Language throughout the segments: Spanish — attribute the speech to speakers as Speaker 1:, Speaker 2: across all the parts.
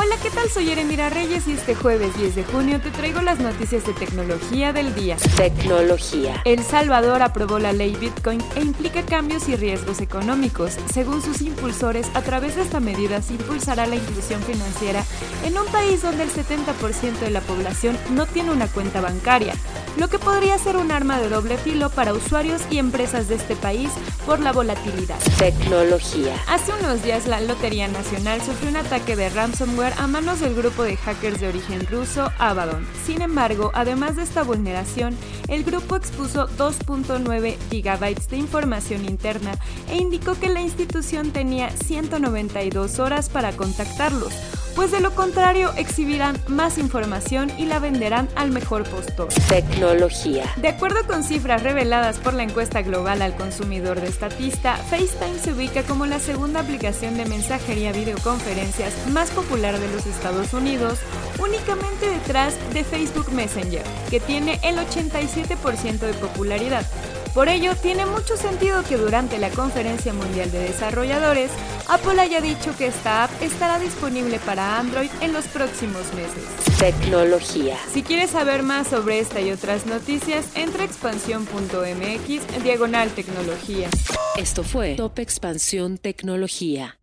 Speaker 1: Hola, ¿qué tal? Soy Erendira Reyes y este jueves 10 de junio te traigo las noticias de tecnología del día.
Speaker 2: Tecnología.
Speaker 1: El Salvador aprobó la ley Bitcoin e implica cambios y riesgos económicos. Según sus impulsores, a través de esta medida se impulsará la inclusión financiera en un país donde el 70% de la población no tiene una cuenta bancaria, lo que podría ser un arma de doble filo para usuarios y empresas de este país por la volatilidad.
Speaker 2: Tecnología.
Speaker 1: Hace unos días la Lotería Nacional sufrió un ataque de ransomware a manos del grupo de hackers de origen ruso Abaddon. Sin embargo, además de esta vulneración, el grupo expuso 2.9 gigabytes de información interna e indicó que la institución tenía 192 horas para contactarlos, pues de lo contrario exhibirán más información y la venderán al mejor postor.
Speaker 2: Tecnología.
Speaker 1: De acuerdo con cifras reveladas por la encuesta global al consumidor de Statista, FaceTime se ubica como la segunda aplicación de mensajería videoconferencias más popular de los Estados Unidos, únicamente detrás de Facebook Messenger, que tiene el 87% de popularidad. Por ello, tiene mucho sentido que durante la Conferencia Mundial de Desarrolladores, Apple haya dicho que esta app estará disponible para Android en los próximos meses.
Speaker 2: Tecnología.
Speaker 1: Si quieres saber más sobre esta y otras noticias, entra a expansión.mx diagonal tecnología.
Speaker 2: Esto fue Top Expansión Tecnología.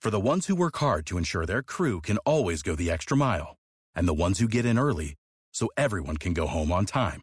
Speaker 3: For the ones who work hard to ensure their crew can always go the extra mile, and the ones who get in early so everyone can go home on time,